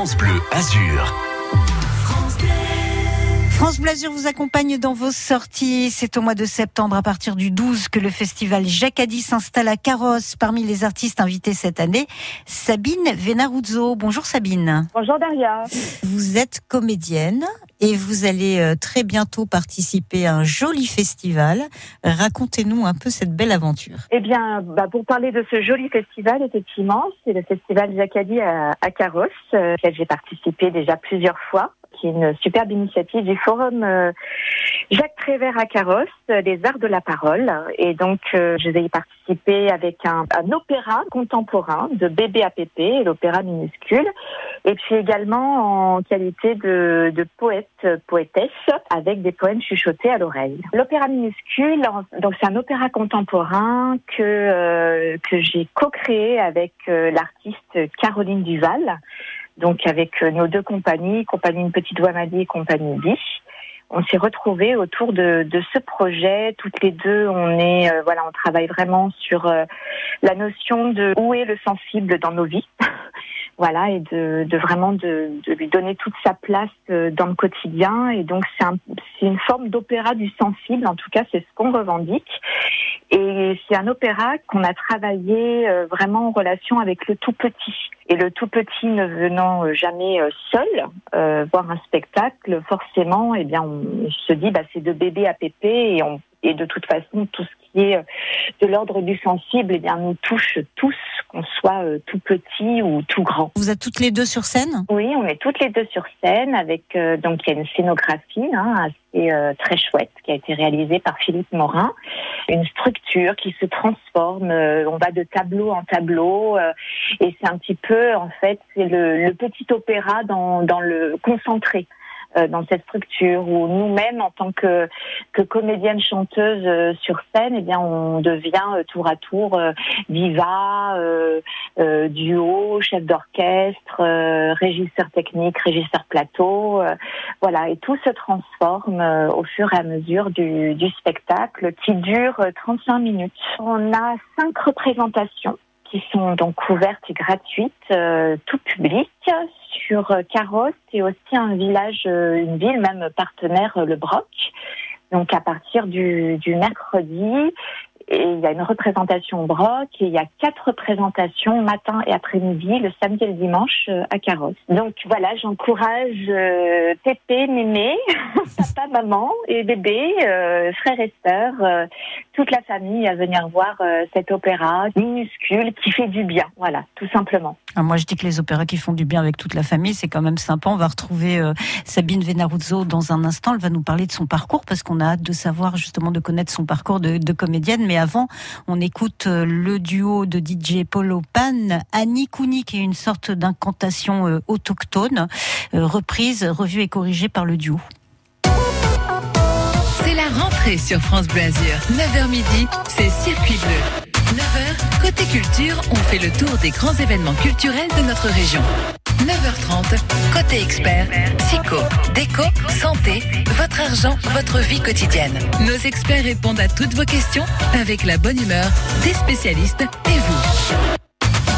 Bleu Azur. France Blasure vous accompagne dans vos sorties. C'est au mois de septembre, à partir du 12, que le festival Jacadi s'installe à Carrosse. Parmi les artistes invités cette année, Sabine Venaruzzo. Bonjour Sabine. Bonjour Daria. Vous êtes comédienne et vous allez euh, très bientôt participer à un joli festival. Racontez-nous un peu cette belle aventure. Eh bien, bah, pour parler de ce joli festival, effectivement, c'est le festival Jacadi à, à Carrosse, euh, auquel j'ai participé déjà plusieurs fois qui est une superbe initiative du Forum euh, Jacques Prévert à Carrosse, euh, les arts de la parole. Et donc, euh, je vais y participer avec un, opéra contemporain de bébé à pépé, l'opéra minuscule. Et puis également en qualité de, de poète, poétesse, avec des poèmes chuchotés à l'oreille. L'opéra minuscule, donc c'est un opéra contemporain que, que j'ai co-créé avec l'artiste Caroline Duval donc avec nos deux compagnies, compagnie Une Petite Ouamadi et compagnie Biche. On s'est retrouvés autour de, de, ce projet. Toutes les deux, on est, euh, voilà, on travaille vraiment sur euh, la notion de où est le sensible dans nos vies. voilà, et de, de vraiment de, de, lui donner toute sa place euh, dans le quotidien. Et donc, c'est un, une forme d'opéra du sensible, en tout cas, c'est ce qu'on revendique. Et c'est un opéra qu'on a travaillé vraiment en relation avec le tout petit. Et le tout petit ne venant euh, jamais euh, seul euh, voir un spectacle, forcément, eh bien, on se dit, bah, c'est de bébé à pépé, et, on, et de toute façon, tout ce qui est de l'ordre du sensible, eh bien, nous touche tous, qu'on soit tout petit ou tout grand. Vous êtes toutes les deux sur scène? Oui, on est toutes les deux sur scène, avec donc il y a une scénographie hein, assez très chouette qui a été réalisée par Philippe Morin une structure qui se transforme. Euh, on va de tableau en tableau euh, et c'est un petit peu, en fait, c'est le, le, petit opéra dans, dans le concentré. Euh, dans cette structure où nous-mêmes, en tant que, que comédienne chanteuse euh, sur scène, eh bien, on devient euh, tour à tour diva, duo, chef d'orchestre, régisseur technique, régisseur plateau, voilà, et tout se transforme au fur et à mesure du, du spectacle qui dure 35 minutes. On a cinq représentations qui sont donc ouvertes et gratuites, euh, tout public, sur Carrosse et aussi un village, euh, une ville même partenaire, le Broc. Donc à partir du, du mercredi, et il y a une représentation au Broc et il y a quatre représentations matin et après-midi, le samedi et le dimanche euh, à Carrosse. Donc voilà, j'encourage euh, Pépé, Mémé, papa, maman et bébé, euh, frères et sœurs, euh, toute la famille à venir voir euh, cet opéra minuscule qui fait du bien. Voilà, tout simplement. Ah, moi, je dis que les opéras qui font du bien avec toute la famille, c'est quand même sympa. On va retrouver Sabine Venaruzzo dans un instant. Elle va nous parler de son parcours parce qu'on a hâte de savoir justement de connaître son parcours de, de comédienne. Mais avant, on écoute euh, le duo de DJ Polo Pan, Annie Kouni, qui est une sorte d'incantation euh, autochtone, reprise, revue et corrigée par le duo. C'est la rentrée sur France Bleu Azur. 9h midi, c'est Circuit Bleu. 9h, côté culture, on fait le tour des grands événements culturels de notre région. 9h30, côté expert, psycho, déco, santé, votre argent, votre vie quotidienne. Nos experts répondent à toutes vos questions avec la bonne humeur des spécialistes et vous.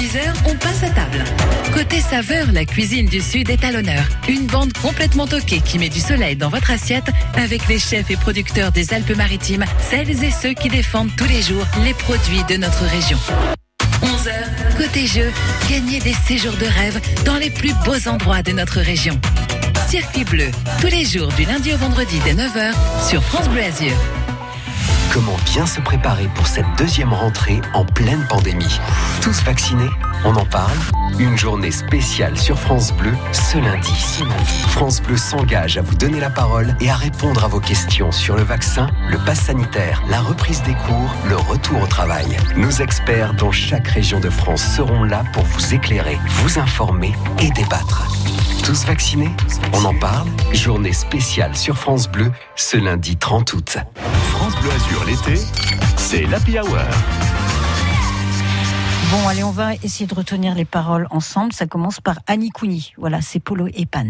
10h, on passe à table. Côté saveur, la cuisine du Sud est à l'honneur. Une bande complètement toquée qui met du soleil dans votre assiette avec les chefs et producteurs des Alpes-Maritimes, celles et ceux qui défendent tous les jours les produits de notre région. 11h, côté jeu, gagnez des séjours de rêve dans les plus beaux endroits de notre région. Circuit bleu, tous les jours du lundi au vendredi dès 9h sur France Bleu. Comment bien se préparer pour cette deuxième rentrée en pleine pandémie? Tous vaccinés? On en parle Une journée spéciale sur France Bleu ce lundi. Ce lundi. France Bleu s'engage à vous donner la parole et à répondre à vos questions sur le vaccin, le pass sanitaire, la reprise des cours, le retour au travail. Nos experts dans chaque région de France seront là pour vous éclairer, vous informer et débattre. Tous vaccinés? On en parle Journée spéciale sur France Bleu ce lundi 30 août. France Bleu Azur l'été, c'est l'Happy Hour. Bon, allez, on va essayer de retenir les paroles ensemble. Ça commence par Annie Kouni. Voilà, c'est Polo et Pan.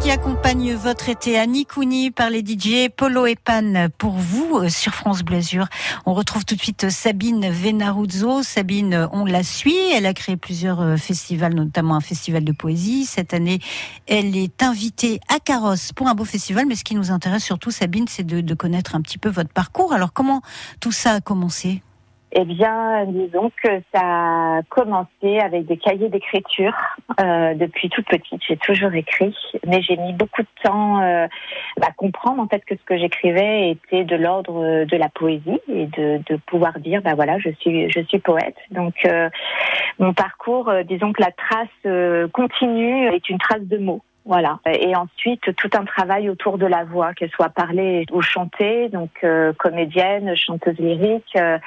Qui accompagnent votre été. Annie Kouni par les DJ Polo et Pan pour vous euh, sur France Bleu On retrouve tout de suite Sabine Venaruzzo. Sabine, on la suit. Elle a créé plusieurs euh, festivals, notamment un festival de poésie. Cette année, elle est invitée à Carrosse pour un beau festival. Mais ce qui nous intéresse surtout, Sabine, c'est de connaître un petit peu votre parcours. Alors, comment tout ça a commencé? Eh bien, disons que ça a commencé avec des cahiers d'écriture. Euh, depuis toute petite, j'ai toujours écrit, mais j'ai mis beaucoup de temps euh, à comprendre en fait que ce que j'écrivais était de l'ordre de la poésie et de, pouvoir dire, bah voilà, je suis, je suis poète. Donc, euh, mon parcours, euh, disons que la trace euh, continue est une trace de mots. Voilà. Et ensuite, tout un travail autour de la voix, qu'elle soit parlée ou chantée, donc euh, comédienne, chanteuse lyrique, euh,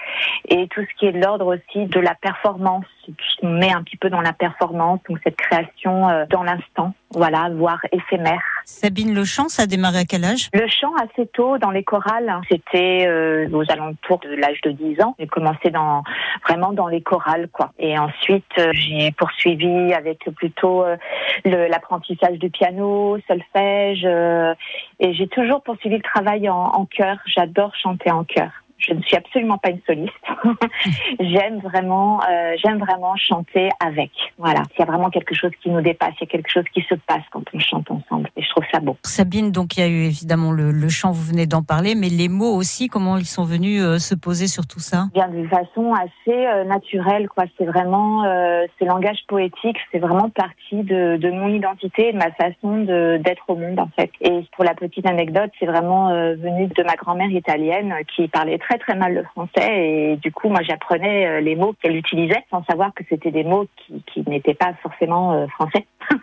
et tout ce qui est l'ordre aussi de la performance. Je me mets un petit peu dans la performance, donc cette création euh, dans l'instant, voilà, voire éphémère. Sabine, le chant, ça a démarré à quel âge? Le chant assez tôt dans les chorales. C'était euh, aux alentours de l'âge de 10 ans. J'ai commencé dans vraiment dans les chorales, quoi. Et ensuite, euh, j'ai poursuivi avec plutôt euh, l'apprentissage du piano, solfège. Euh, et j'ai toujours poursuivi le travail en, en chœur. J'adore chanter en chœur je ne suis absolument pas une soliste. j'aime vraiment, euh, j'aime vraiment chanter avec. Voilà, il y a vraiment quelque chose qui nous dépasse, il y a quelque chose qui se passe quand on chante ensemble, et je trouve ça beau. Sabine, donc il y a eu évidemment le, le chant, vous venez d'en parler, mais les mots aussi, comment ils sont venus euh, se poser sur tout ça? Bien de façon assez euh, naturelle, quoi. C'est vraiment, euh, ce langage poétique, c'est vraiment partie de, de, mon identité, de ma façon d'être au monde en fait. Et pour la petite anecdote, c'est vraiment euh, venu de ma grand-mère italienne qui parlait très très mal le français et du coup moi j'apprenais euh, les mots qu'elle utilisait sans savoir que c'était des mots qui, qui n'étaient pas forcément euh, français.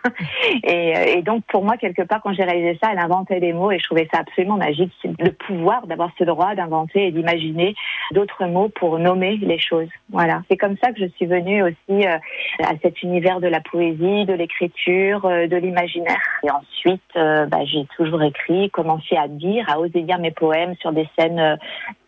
et, euh, et, donc pour moi quelque part quand j'ai réalisé ça, elle inventait des mots et je trouvais ça absolument magique, le pouvoir d'avoir ce droit d'inventer et d'imaginer d'autres mots pour nommer les choses. Voilà, c'est comme ça que je suis venue aussi à cet univers de la poésie, de l'écriture, de l'imaginaire. Et ensuite, bah, j'ai toujours écrit, commencé à dire, à oser dire mes poèmes sur des scènes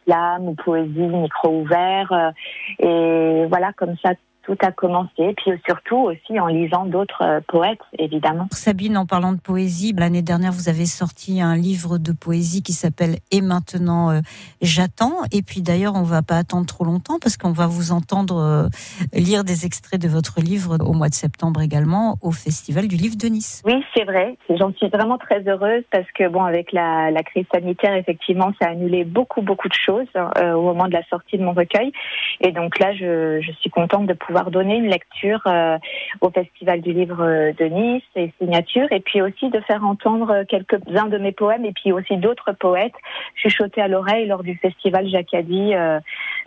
slam ou poésie, micro ouvert. Euh, et voilà, comme ça, tout a commencé, puis surtout aussi en lisant d'autres euh, poètes, évidemment. Sabine, en parlant de poésie, l'année dernière, vous avez sorti un livre de poésie qui s'appelle Et maintenant, euh, j'attends. Et puis d'ailleurs, on va pas attendre trop longtemps parce qu'on va vous entendre euh, lire des extraits de votre livre au mois de septembre également au Festival du Livre de Nice. Oui, c'est vrai. J'en suis vraiment très heureuse parce que, bon, avec la, la, crise sanitaire, effectivement, ça a annulé beaucoup, beaucoup de choses euh, au moment de la sortie de mon recueil. Et donc là, je, je suis contente de pouvoir pouvoir donner une lecture euh, au Festival du Livre de Nice et signature, et puis aussi de faire entendre quelques-uns de mes poèmes, et puis aussi d'autres poètes chuchoter à l'oreille lors du Festival Jacadi euh,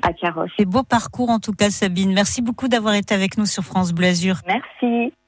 à Carrosse. Et beau parcours en tout cas, Sabine. Merci beaucoup d'avoir été avec nous sur France Bleu Azur. Merci.